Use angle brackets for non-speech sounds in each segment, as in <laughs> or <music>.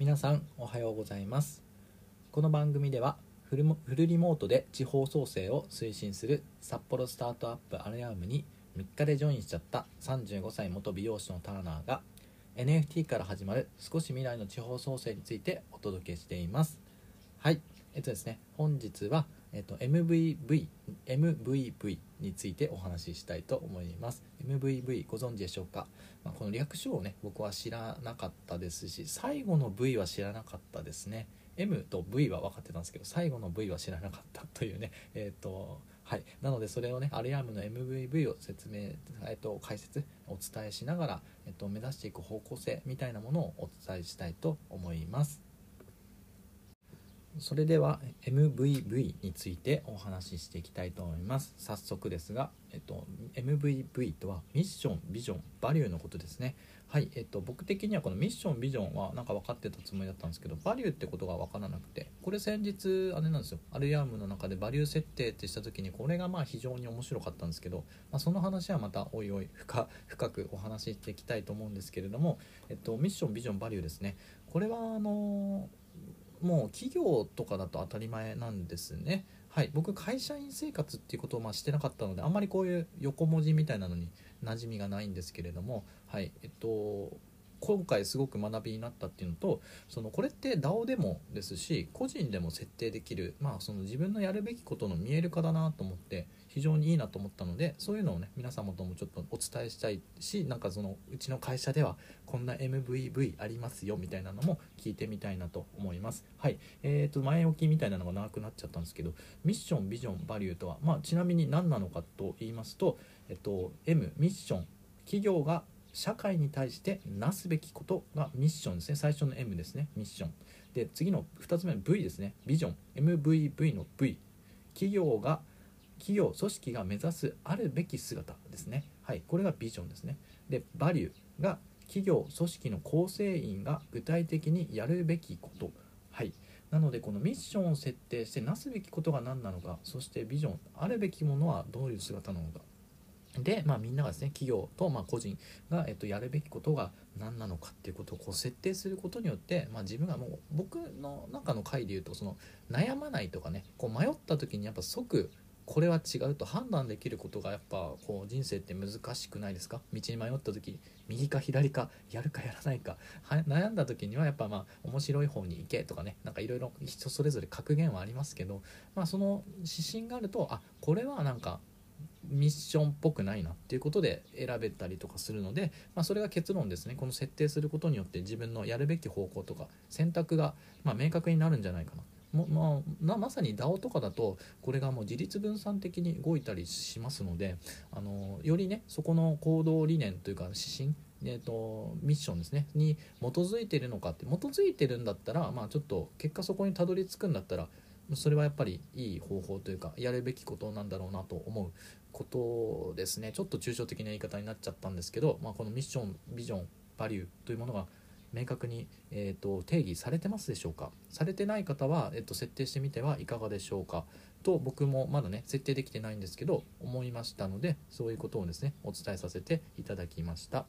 皆さんおはようございます。この番組ではフルフルリモートで地方創生を推進する札幌スタートアップアレアームに3日でジョインしちゃった35歳元美容師のターナーが NFT から始まる少し未来の地方創生についてお届けしています。はいえっとですね本日はえっと、MVV MVV についてお話ししたいと思います。MVV ご存知でしょうか、まあ、この略称をね僕は知らなかったですし最後の V は知らなかったですね。M と V は分かってたんですけど最後の V は知らなかったというね <laughs> えっ、とはい。なのでそれをねアルヤームの MVV を説明、えっと、解説お伝えしながら、えっと、目指していく方向性みたいなものをお伝えしたいと思います。それでは MVV についてお話ししていきたいと思います。早速ですが、えっと、MVV とはミッションビジョンバリューのことですね。はいえっと僕的にはこのミッションビジョンはなんか分かってたつもりだったんですけどバリューってことが分からなくてこれ先日あれなんですよ。アルヤームの中でバリュー設定ってした時にこれがまあ非常に面白かったんですけど、まあ、その話はまたおいおい深くお話ししていきたいと思うんですけれども、えっと、ミッションビジョンバリューですね。これはあのーもう企業とかだと当たり前なんですね。はい、僕会社員生活っていうことをまあしてなかったのであんまりこういう横文字みたいなのに馴染みがないんですけれども、はいえっと、今回すごく学びになったっていうのとそのこれって DAO でもですし個人でも設定できる、まあ、その自分のやるべきことの見える化だなと思って非常にいいなと思ったのでそういうのをね皆様ともちょっとお伝えしたいしなんかそのうちの会社ではこんな MVV ありますよみたいなのも聞いてみたいなと思います。はい。えーと前置きみたいなのが長くなっちゃったんですけどミッションビジョンバリューとはまあちなみに何なのかと言いますとえっと M ミッション。企業が社会に対してなすべきことがミッションですね。最初の M ですね。ミッション。で次の2つ目の V ですね。ビジョン。MVV の V 企業が企業組織が目指すあるべき姿ですね。はいこれがビジョンですね。でバリューが企業組織の構成員が具体的にやるべきこと。はいなのでこのミッションを設定してなすべきことが何なのかそしてビジョンあるべきものはどういう姿なのか。で、まあ、みんながですね企業とま個人が、えっと、やるべきことが何なのかっていうことをこう設定することによって、まあ、自分がもう僕の中の回で言うとその悩まないとかねこう迷った時にやっぱ即これは違うと判断できることがやっぱこう人生って難しくないですか？道に迷った時右か左かやるかやらないか。悩んだ時にはやっぱまあ面白い方に行けとかね。なんかいろいろ人それぞれ格言はありますけど、まあ、その指針があるとあこれはなんかミッションっぽくないなっていうことで選べたりとかするので、まあ、それが結論ですね。この設定することによって自分のやるべき方向とか選択がま明確になるんじゃないかな。まあ、まさに DAO とかだとこれがもう自立分散的に動いたりしますのであのよりねそこの行動理念というか指針えーと、ミッションですねに基づいてるのかって基づいてるんだったら、まあ、ちょっと結果そこにたどり着くんだったらそれはやっぱりいい方法というかやるべきことなんだろうなと思うことですね。ちょっと抽象的な言い方になっちゃったんですけど、まあ、このミッションビジョンバリューというものが明確に、えーと、定義されてますでしょうか？されてない方は、えーと、設定してみてはいかがでしょうか？と僕もまだね設定できてないんですけど思いましたのでそういうことをですねお伝えさせていただきました。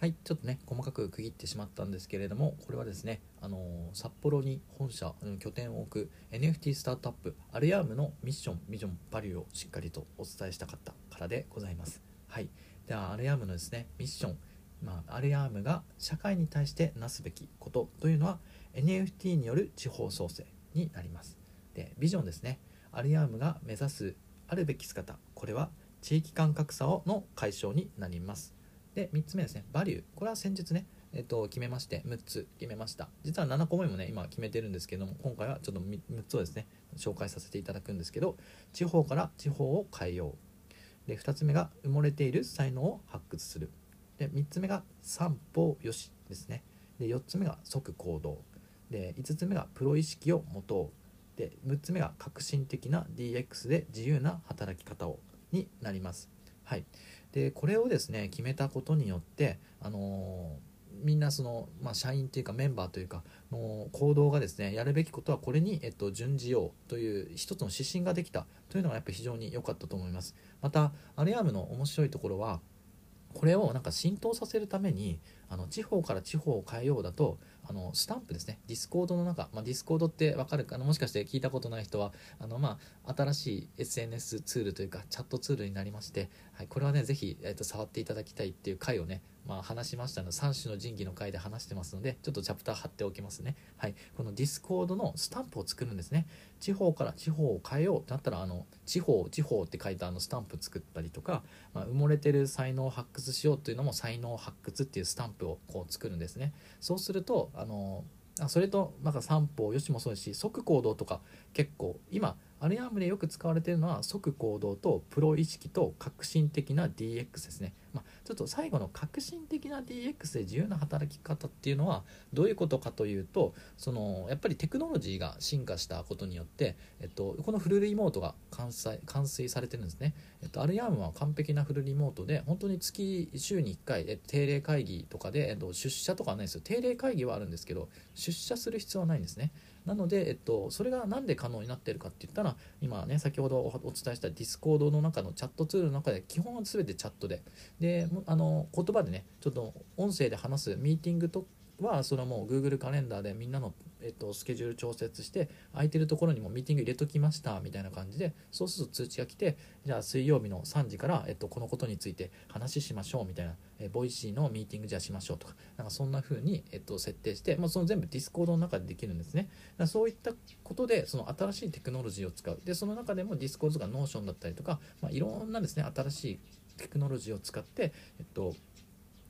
はいちょっとね細かく区切ってしまったんですけれどもこれはですねあのー、札幌に本社、うん、拠点を置く NFT スタートアップアルヤームのミッションビジョンバリューをしっかりとお伝えしたかったからでございます。はい。ではアルヤームのですねミッションまあ、アルヤームが社会に対してなすべきことというのは NFT による地方創生になります。でビジョンですね。アルヤームが目指すあるべき姿これは地域間格差の解消になります。で3つ目ですね。バリュー。これは先日ねえっと、決めまして6つ決めました。実は7個目もね今決めてるんですけども今回はちょっと 6, つをですね紹介させていただくんですけど地方から地方を変えよう。で2つ目が埋もれている才能を発掘する。で3つ目が三方よしですねで4つ目が即行動で5つ目がプロ意識を持とうで6つ目が革新的な DX で自由な働き方をになります。はい、でこれをですね決めたことによって、あのー、みんなその、まあ、社員というかメンバーというかの行動がですねやるべきことはこれに、えっと、準じようという一つの指針ができたというのがやっぱ非常に良かったと思います。またアレアムの面白いところはこれをなんか浸透させるためにあの地方から地方を変えようだとあのスタンプですね。ディスコードの中、まあ、ディスコードってわかるかな？もしかして聞いたことない人はあの、まあ、新しい SNS ツールというかチャットツールになりまして、はい、これはねぜひ、えーと、触っていただきたいっていう回をねまあ、話しましたので3種の神器の回で話してますのでちょっとチャプター貼っておきますね。はいこのディスコードのスタンプを作るんですね。地方から地方を変えようってなったらあの地方地方って書いたあのスタンプ作ったりとか、まあ、埋もれてる才能を発掘しようというのも才能発掘っていうスタンプをこう作るんですね。そうするとあのそれとなんか三方よしもそうですし即行動とか結構今アルアームでよく使われているのは即行動とプロ意識と革新的な DX ですね。まあ、ちょっと最後の革新的な DX で自由な働き方っていうのはどういうことかというとそのやっぱりテクノロジーが進化したことによって、えっと、このフルリモートが完成完遂されてるんですね。えっと、アルヤームは完璧なフルリモートで本当に月週に1回え定例会議とかで、えっと、出社とかはないですよ定例会議はあるんですけど出社する必要はないんですね。なので、えっと、それが何で可能になっているかって言ったら今ね先ほどお伝えしたディスコードの中のチャットツールの中で基本は全てチャットでであの言葉でねちょっと音声で話すミーティングとはそれはもう Google カレンダーでみんなの、えっと、スケジュール調節して空いてるところにもミーティング入れときましたみたいな感じでそうすると通知が来てじゃあ水曜日の3時から、えっと、このことについて話しましょうみたいな、えボイシーのミーティングじゃあしましょうとかなんかそんな風に、えっと、設定して、まあ、その全部ディスコードの中でできるんですね。だそういったことでその新しいテクノロジーを使う。でその中でもディスコードとかノーションだったりとか、まあ、いろんなですね新しいテクノロジーを使って、えっと、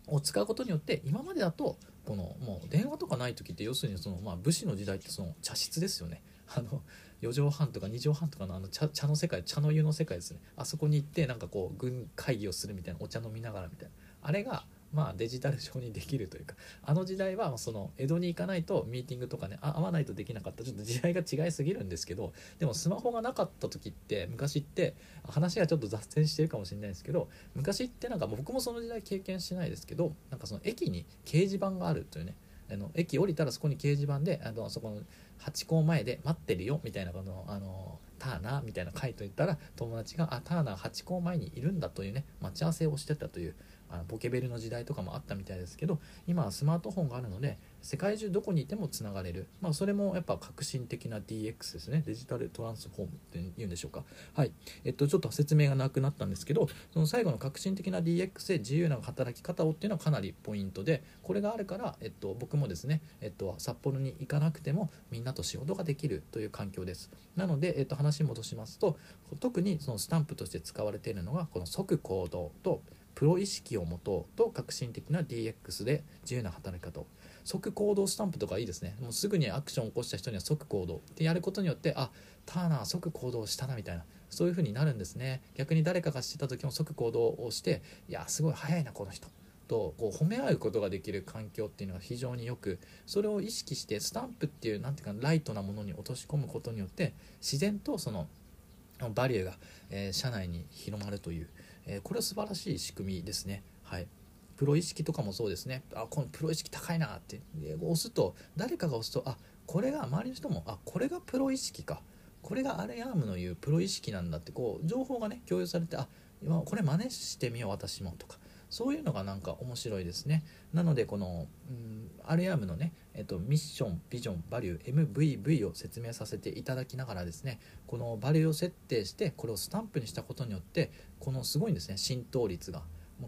を使うことによって今までだとこのもう電話とかない時って要するにその、まあ、武士の時代ってその茶室ですよね。<laughs> あの4畳半とか2畳半とかのあの茶茶の世界茶の湯の世界ですね。あそこに行ってなんかこう軍会議をするみたいなお茶飲みながらみたいな。あれがまあ、デジタル上にできるというかあの時代はその江戸に行かないとミーティングとかね会わないとできなかった。ちょっと時代が違いすぎるんですけどでもスマホがなかった時って昔って話がちょっと雑線してるかもしれないですけど昔ってなんか僕もその時代経験してないですけどなんかその駅に掲示板があるというねあの駅降りたらそこに掲示板であのそこのハチ公前で待ってるよみたいなこのあのターナーみたいな書いといたら友達があターナーハチ公前にいるんだというね待ち合わせをしてたというあのポケベルの時代とかもあったみたいですけど今はスマートフォンがあるので世界中どこにいてもつながれる、まあ、それもやっぱ革新的な DX ですね。デジタルトランスフォームっていうんでしょうか。はい。えっとちょっと説明がなくなったんですけどその最後の革新的な DX で自由な働き方をっていうのはかなりポイントでこれがあるから、えっと、僕もですね、えっと、札幌に行かなくてもみんなと仕事ができるという環境です。なので、えっと、話戻しますと特にそのスタンプとして使われているのがこの即行動とプロ意識を持とうと革新的な DX で自由な働き方を。即行動スタンプとかいいですね。もうすぐにアクションを起こした人には即行動ってやることによってあターナー即行動したなみたいな。そういう風になるんですね。逆に誰かがしてた時も即行動をしていやすごい早いなこの人。とこう褒め合うことができる環境っていうのが非常によくそれを意識してスタンプっていう何ていうかライトなものに落とし込むことによって自然とそのバリューが、えー、社内に広まるという。えこれは素晴らしい仕組みですね。はい。プロ意識とかもそうですね。あこのプロ意識高いなって。押すと誰かが押すとあこれが周りの人もあこれがプロ意識か。これがアレアームの言うプロ意識なんだってこう情報がね共有されてあ今これ真似してみよう私もとか。そういうのがなんか面白いですね。なのでこの、うん、アレアームのね、えっと、ミッションビジョンバリュー MVV を説明させていただきながらですねこのバリューを設定してこれをスタンプにしたことによってこのすごいんですね浸透率が。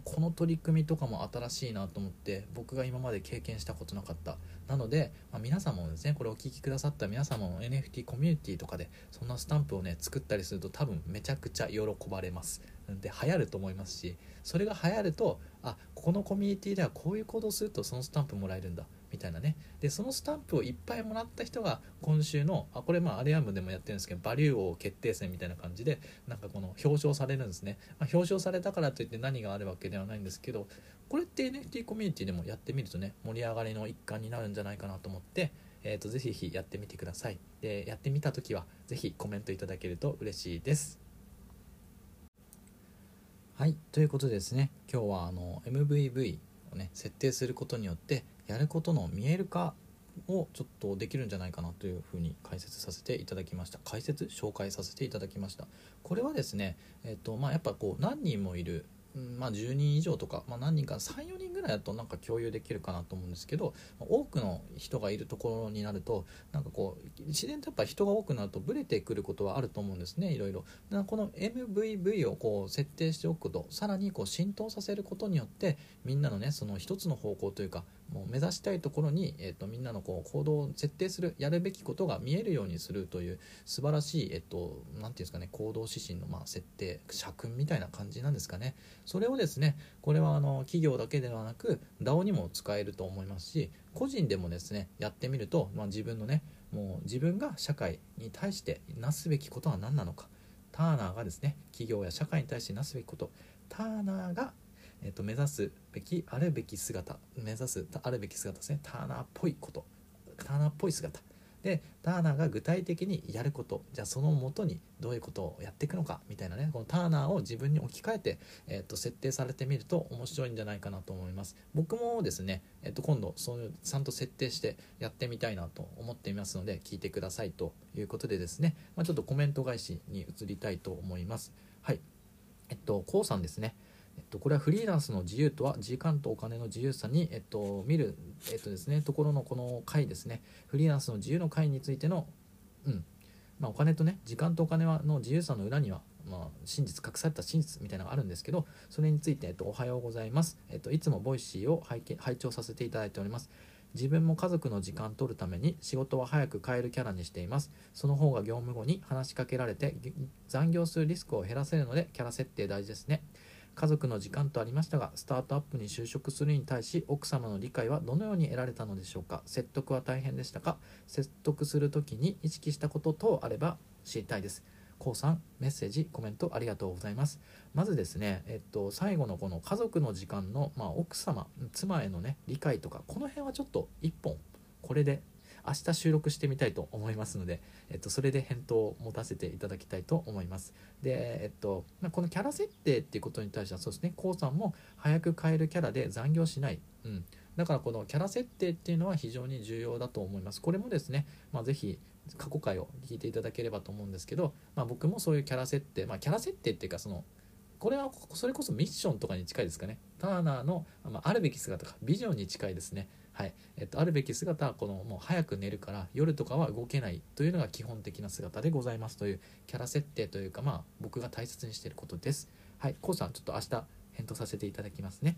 この取り組みとかも新しいなと思って僕が今まで経験したことなかった。なので、まあ、皆さんもですねこれをお聴きくださった皆様も NFT コミュニティとかでそんなスタンプをね作ったりすると多分めちゃくちゃ喜ばれます。で流行ると思いますしそれが流行るとあここのコミュニティではこういう行動するとそのスタンプもらえるんだみたいなね。でそのスタンプをいっぱいもらった人が今週のあこれまあアレアムでもやってるんですけどバリュー王決定戦みたいな感じでなんかこの表彰されるんですね、まあ、表彰されたからといって何があるわけではないんですけどこれって NFT コミュニティでもやってみるとね盛り上がりの一環になるんじゃないかなと思ってえーと、ぜひぜひやってみてください。でやってみた時はぜひコメントいただけると嬉しいです。はいということでですね今日はあの MVV をね設定することによってやることの見える化をちょっとできるんじゃないかなというふうに解説させていただきました。解説？紹介させていただきました。これはですねえっ、とまあやっぱこう何人もいるうんまあ、10人以上とか、まあ、何人か34人ぐらいだとなんか共有できるかなと思うんですけど多くの人がいるところになるとなんかこう自然とやっぱ人が多くなるとブレてくることはあると思うんですねいろいろ。この MVV をこう設定しておくことさらにこう浸透させることによってみんなのねその一つの方向というかもう目指したいところに、えーと、みんなのこう行動を設定するやるべきことが見えるようにするという素晴らしい、えーと、て言うんですかね行動指針のまあ設定社訓みたいな感じなんですかね。それをですねこれはあの企業だけではなく DAO にも使えると思いますし個人でもですねやってみると、まあ、自分のねもう自分が社会に対してなすべきことは何なのか。ターナーがですね企業や社会に対してなすべきこと。ターナーがえーと、目指すべきあるべき姿目指すあるべき姿ですね。ターナーっぽいこと。ターナーっぽい姿。でターナーが具体的にやること。じゃあそのもとにどういうことをやっていくのかみたいなね。このターナーを自分に置き換えて、えーと、設定されてみると面白いんじゃないかなと思います。僕もですね、えーと、今度そういうちゃんと設定してやってみたいなと思っていますので聞いてくださいということでですね、まあ、ちょっとコメント返しに移りたいと思います。はい。えっと k o さんですね。えっと、これはフリーランスの自由とは時間とお金の自由さに、えっと、見る、えっとですね、ところのこの回ですね。フリーランスの自由の回についての、うん。まあ、お金とね時間とお金はの自由さの裏には、まあ、真実隠された真実みたいなのがあるんですけどそれについて、えっと、おはようございます、えっと、いつも Voicy を拝拝聴させていただいております。自分も家族の時間取るために仕事は早く帰るキャラにしています。その方が業務後に話しかけられて残業するリスクを減らせるのでキャラ設定大事ですね。家族の時間とありましたがスタートアップに就職するに対し奥様の理解はどのように得られたのでしょうか？説得は大変でしたか？説得する時に意識したこと等あれば知りたいです。こうさんメッセージコメントありがとうございます。まずですねえっと最後のこの家族の時間の、まあ、奥様妻へのね理解とかこの辺はちょっと一本これで明日収録してみたいと思いますので、えっと、それで返答を持たせていただきたいと思います。で、えっと、このキャラ設定っていうことに対してはそうですね、こうさんも早く変えるキャラで残業しない。うん。だからこのキャラ設定っていうのは非常に重要だと思います。これもですね、まあ、ぜひ過去回を聞いていただければと思うんですけど、まあ、僕もそういうキャラ設定、まあ、キャラ設定っていうかそのこれはそれこそミッションとかに近いですかねターナーの、まあ、あるべき姿かビジョンに近いですねはいえっと、あるべき姿はこのもう早く寝るから夜とかは動けないというのが基本的な姿でございますというキャラ設定というかまあ僕が大切にしていることですはいこうさんちょっと明日返答させていただきますね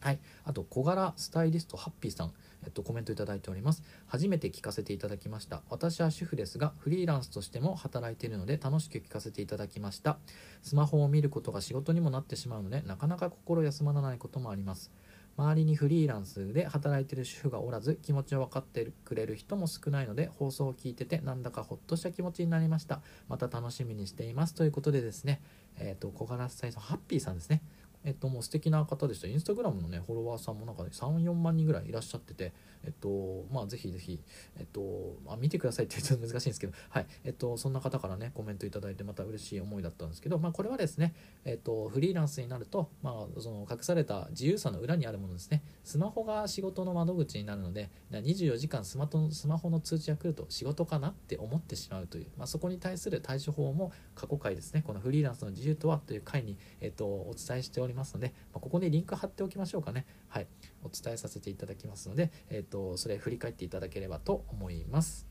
はいあと小柄スタイリストハッピーさんえっと、コメントいただいております。初めて聞かせていただきました。私は主婦ですが、フリーランスとしても働いているので楽しく聞かせていただきました。スマホを見ることが仕事にもなってしまうので、なかなか心休まらないこともあります。周りにフリーランスで働いてる主婦がおらず気持ちを分かってくれる人も少ないので放送を聞いててなんだかほっとした気持ちになりました。また楽しみにしています。ということでですねえっ、ー、と小柄スタイルハッピーさんですね。えっと、もう素敵な方でした。インスタグラムのね、フォロワーさんもなんか、ね、3、4万人ぐらいいらっしゃってて、えっと、まあ、ぜひぜひ、えっと、まあ、見てくださいって言うと難しいんですけど、はい、えっと、そんな方からね、コメントいただいて、また嬉しい思いだったんですけど、まあ、これはですね、えっと、フリーランスになると、まあ、その隠された自由さの裏にあるものですね、スマホが仕事の窓口になるので、24時間スマトスマホの通知が来ると仕事かなって思ってしまうという、まあ、そこに対する対処法も過去回ですね、このフリーランスの自由とはという回に、えっと、お伝えしております。りますので、まあここにリンク貼っておきましょうかね。はい。お伝えさせていただきますので、えっ、ー、と、それ振り返っていただければと思います。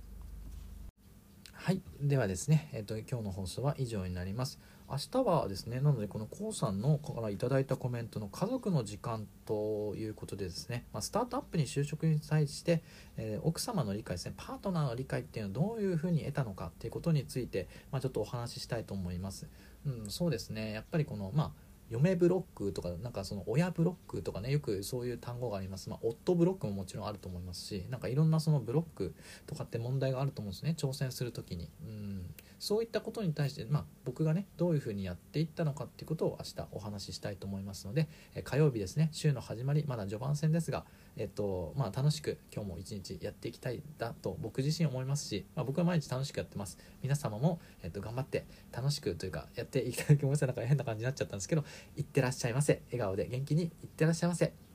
はい。ではですね、えっ、ー、と、今日の放送は以上になります。明日はですね、なので、この k o さんのからいただいたコメントの家族の時間ということでですね、まあ、スタートアップに就職に際して、えー、奥様の理解ですね、パートナーの理解っていうのはどういうふうに得たのかっていうことについて、まあ、ちょっとお話ししたいと思います。うん、そうですね、やっぱりこの、まあ、嫁ブロックとかなんかその親ブロックとかねよくそういう単語があります、まあ、夫ブロックももちろんあると思いますしなんかいろんなそのブロックとかって問題があると思うんですね。挑戦する時に。うん。そういったことに対して、まあ、僕がねどういうふうにやっていったのかっていうことを明日お話ししたいと思いますので、火曜日ですね。週の始まりまだ序盤戦ですが、えっとまあ、楽しく今日も一日やっていきたいだと僕自身思いますし、まあ、僕は毎日楽しくやってます。皆様も、えっと、頑張って楽しくというかやっていきたいと思いますなんか変な感じになっちゃったんですけどいってらっしゃいませ。笑顔で元気にいってらっしゃいませ。